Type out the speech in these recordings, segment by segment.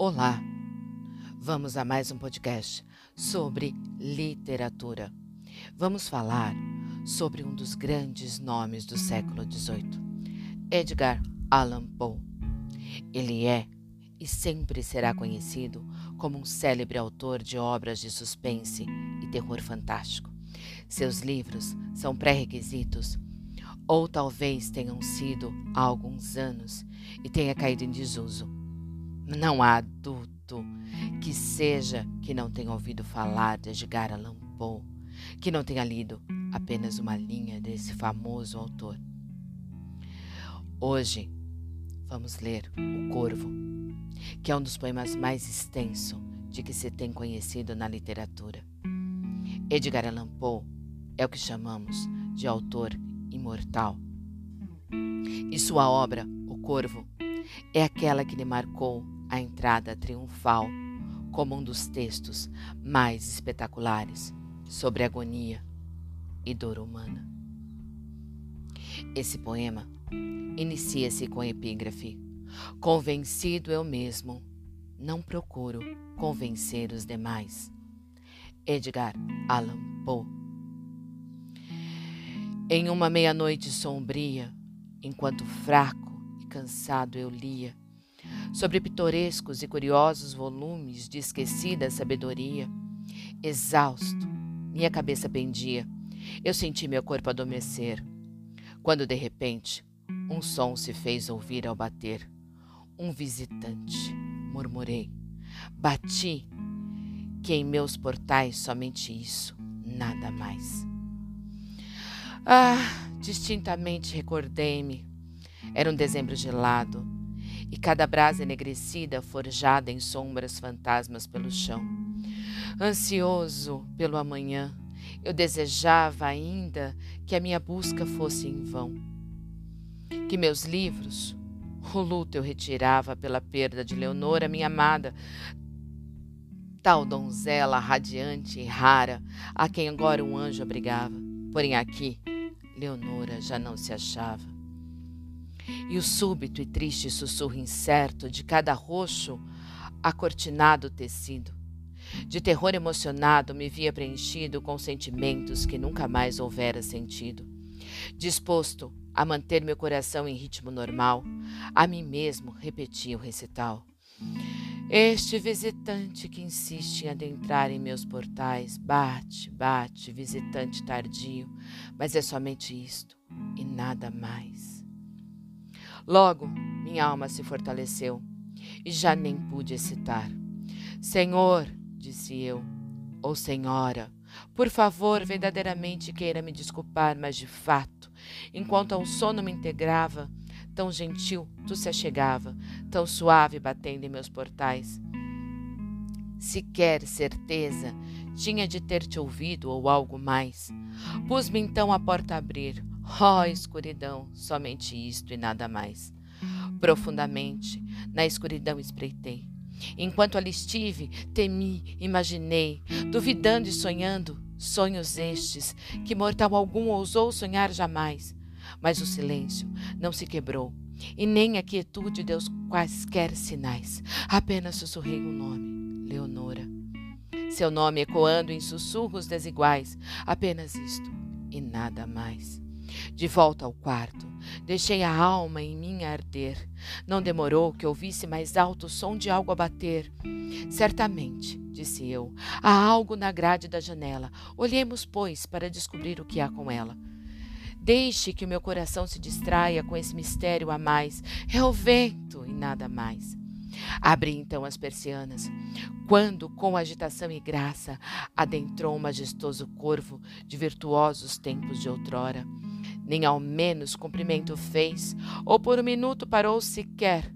Olá, vamos a mais um podcast sobre literatura. Vamos falar sobre um dos grandes nomes do século XVIII, Edgar Allan Poe. Ele é e sempre será conhecido como um célebre autor de obras de suspense e terror fantástico. Seus livros são pré-requisitos, ou talvez tenham sido há alguns anos e tenha caído em desuso não há adulto que seja que não tenha ouvido falar de Edgar Allan Poe, que não tenha lido apenas uma linha desse famoso autor. Hoje vamos ler O Corvo, que é um dos poemas mais extensos de que se tem conhecido na literatura. Edgar Allan Poe é o que chamamos de autor imortal. E sua obra, O Corvo, é aquela que lhe marcou a entrada triunfal como um dos textos mais espetaculares sobre agonia e dor humana. Esse poema inicia-se com a epígrafe: Convencido eu mesmo, não procuro convencer os demais. Edgar Allan Poe. Em uma meia-noite sombria, enquanto fraco e cansado eu lia, sobre pitorescos e curiosos volumes de esquecida sabedoria. Exausto, minha cabeça pendia. Eu senti meu corpo adormecer. Quando de repente, um som se fez ouvir ao bater. Um visitante, murmurei. Bati, que em meus portais somente isso, nada mais. Ah, distintamente recordei-me. Era um dezembro gelado e cada brasa enegrecida forjada em sombras fantasmas pelo chão. Ansioso pelo amanhã, eu desejava ainda que a minha busca fosse em vão. Que meus livros, o luto eu retirava pela perda de Leonora, minha amada, tal donzela radiante e rara, a quem agora um anjo abrigava. Porém aqui, Leonora já não se achava e o súbito e triste sussurro incerto de cada roxo acortinado tecido. De terror emocionado me via preenchido com sentimentos que nunca mais houvera sentido. Disposto a manter meu coração em ritmo normal, a mim mesmo repetia o recital. Este visitante que insiste em adentrar em meus portais, bate, bate, visitante tardio, mas é somente isto e nada mais. Logo, minha alma se fortaleceu e já nem pude excitar. Senhor, disse eu, ou Senhora, por favor, verdadeiramente queira me desculpar, mas de fato, enquanto ao sono me integrava, tão gentil tu se achegava, tão suave batendo em meus portais. Sequer certeza tinha de ter te ouvido ou algo mais. Pus-me então a porta a abrir, Ó oh, escuridão, somente isto e nada mais. Profundamente, na escuridão espreitei. Enquanto ali estive, temi, imaginei, duvidando e sonhando, sonhos estes que mortal algum ousou sonhar jamais. Mas o silêncio não se quebrou, e nem a quietude deu quaisquer sinais. Apenas sussurrei o um nome, Leonora. Seu nome ecoando em sussurros desiguais, apenas isto e nada mais. De volta ao quarto, deixei a alma em mim arder. Não demorou que ouvisse mais alto o som de algo a bater. Certamente, disse eu, há algo na grade da janela. Olhemos, pois, para descobrir o que há com ela. Deixe que o meu coração se distraia com esse mistério a mais. É o vento e nada mais. Abri então as persianas, quando, com agitação e graça, adentrou um majestoso corvo de virtuosos tempos de outrora nem ao menos cumprimento fez, ou por um minuto parou sequer.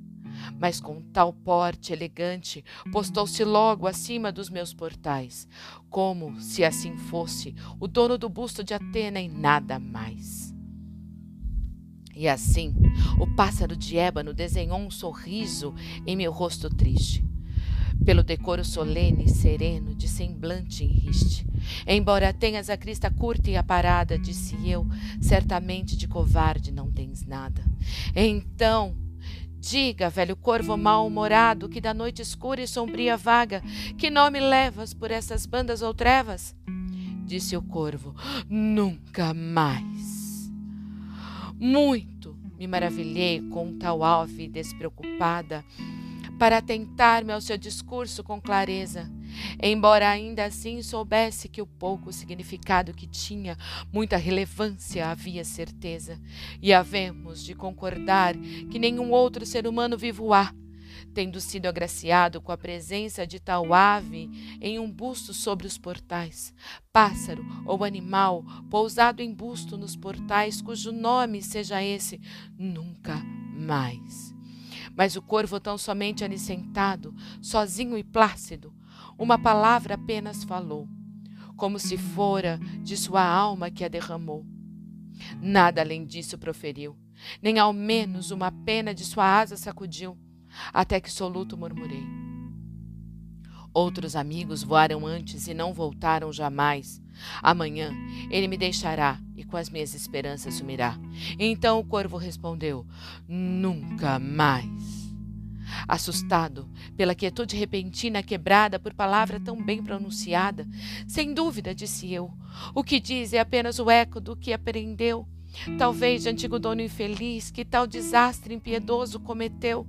Mas com tal porte elegante, postou-se logo acima dos meus portais, como se assim fosse o dono do busto de Atena e nada mais. E assim, o pássaro de ébano desenhou um sorriso em meu rosto triste pelo decoro solene e sereno de semblante enriste. Embora tenhas a crista curta e aparada, disse eu, certamente de covarde não tens nada. Então, Diga, velho corvo mal-humorado, que da noite escura e sombria vaga, que nome levas por essas bandas ou trevas? Disse o corvo: Nunca mais. Muito me maravilhei com tal ave despreocupada para atentar-me ao seu discurso com clareza embora ainda assim soubesse que o pouco significado que tinha, muita relevância havia certeza, e havemos de concordar que nenhum outro ser humano vivo há, tendo sido agraciado com a presença de tal ave em um busto sobre os portais, pássaro ou animal pousado em busto nos portais, cujo nome seja esse, nunca mais. Mas o corvo tão somente ali sentado, sozinho e plácido, uma palavra apenas falou, como se fora de sua alma que a derramou. Nada além disso proferiu, nem ao menos uma pena de sua asa sacudiu, até que soluto murmurei. Outros amigos voaram antes e não voltaram jamais. Amanhã ele me deixará e com as minhas esperanças sumirá. Então o corvo respondeu: Nunca mais. Assustado pela quietude repentina quebrada por palavra tão bem pronunciada, sem dúvida, disse eu, o que diz é apenas o eco do que aprendeu, talvez de antigo dono infeliz que tal desastre impiedoso cometeu.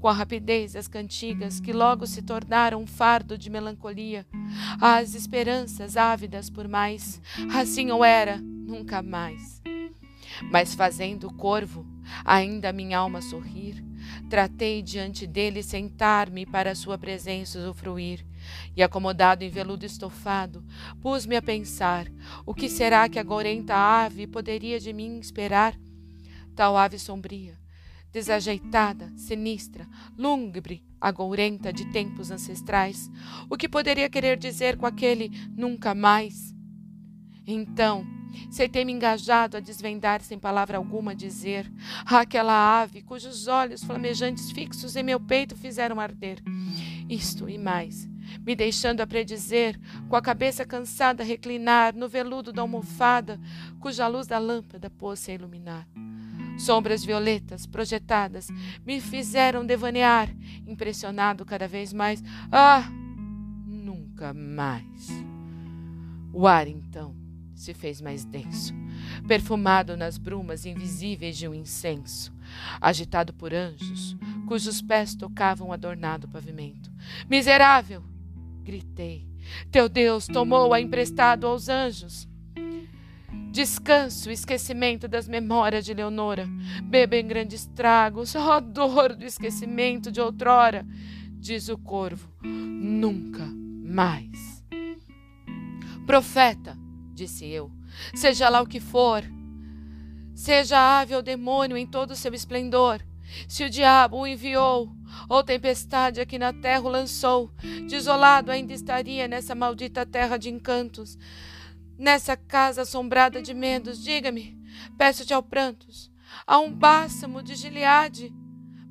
Com a rapidez das cantigas que logo se tornaram um fardo de melancolia, as esperanças ávidas por mais, assim eu era, nunca mais. Mas fazendo o corvo, ainda minha alma sorrir, Tratei diante dele sentar-me para sua presença usufruir, e acomodado em veludo estofado, pus-me a pensar: o que será que a gorenta ave poderia de mim esperar? Tal ave sombria, desajeitada, sinistra, lúgubre, agourenta de tempos ancestrais, o que poderia querer dizer com aquele nunca mais? Então, Sei ter me engajado a desvendar sem palavra alguma dizer aquela ave cujos olhos flamejantes fixos em meu peito fizeram arder. Isto e mais, me deixando a predizer, com a cabeça cansada reclinar no veludo da almofada, cuja luz da lâmpada pôs-se a iluminar. Sombras violetas projetadas me fizeram devanear, impressionado cada vez mais. Ah, nunca mais. O ar, então, se fez mais denso, perfumado nas brumas invisíveis de um incenso, agitado por anjos, cujos pés tocavam adornado pavimento. Miserável! gritei. Teu Deus tomou-a emprestado aos anjos. Descanso, esquecimento das memórias de Leonora. Beba em grandes tragos, ó dor do esquecimento de outrora, diz o corvo. Nunca mais. Profeta, disse eu. Seja lá o que for, seja ave ou demônio em todo o seu esplendor, se o diabo o enviou, ou tempestade aqui na terra o lançou, desolado ainda estaria nessa maldita terra de encantos, nessa casa assombrada de medos. Diga-me, peço-te ao prantos, há um bálsamo de Gileade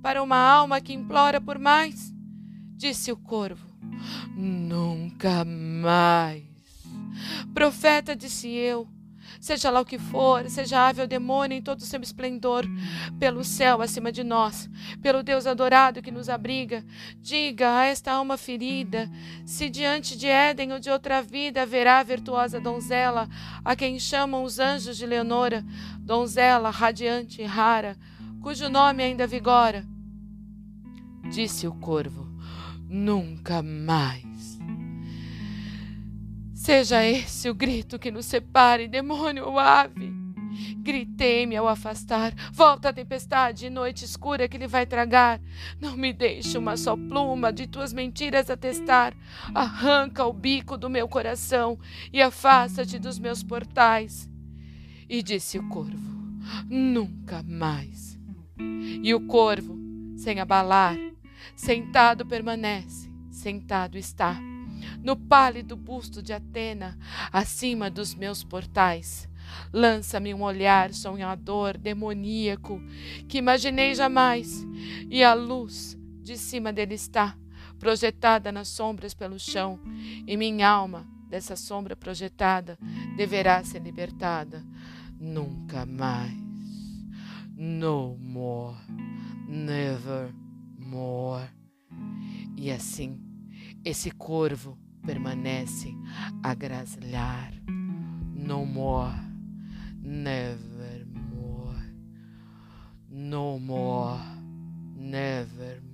para uma alma que implora por mais? Disse o corvo. Nunca mais. Profeta, disse eu, seja lá o que for, seja ave ou demônio em todo o seu esplendor, pelo céu acima de nós, pelo Deus adorado que nos abriga, diga a esta alma ferida, se diante de Éden ou de outra vida haverá a virtuosa donzela, a quem chamam os anjos de Leonora, donzela radiante e rara, cujo nome ainda vigora. Disse o corvo: Nunca mais. Seja esse o grito que nos separe, demônio ou ave. Gritei-me ao afastar. Volta a tempestade, noite escura que lhe vai tragar. Não me deixe uma só pluma de tuas mentiras atestar. Arranca o bico do meu coração e afasta-te dos meus portais. E disse o corvo: Nunca mais. E o corvo, sem abalar, sentado permanece, sentado está no pálido busto de Atena, acima dos meus portais. Lança-me um olhar sonhador, demoníaco, que imaginei jamais, e a luz de cima dele está, projetada nas sombras pelo chão, e minha alma, dessa sombra projetada, deverá ser libertada. Nunca mais. No more. Never E assim, esse corvo permanece a graslar. No more, nevermore. No more, nevermore.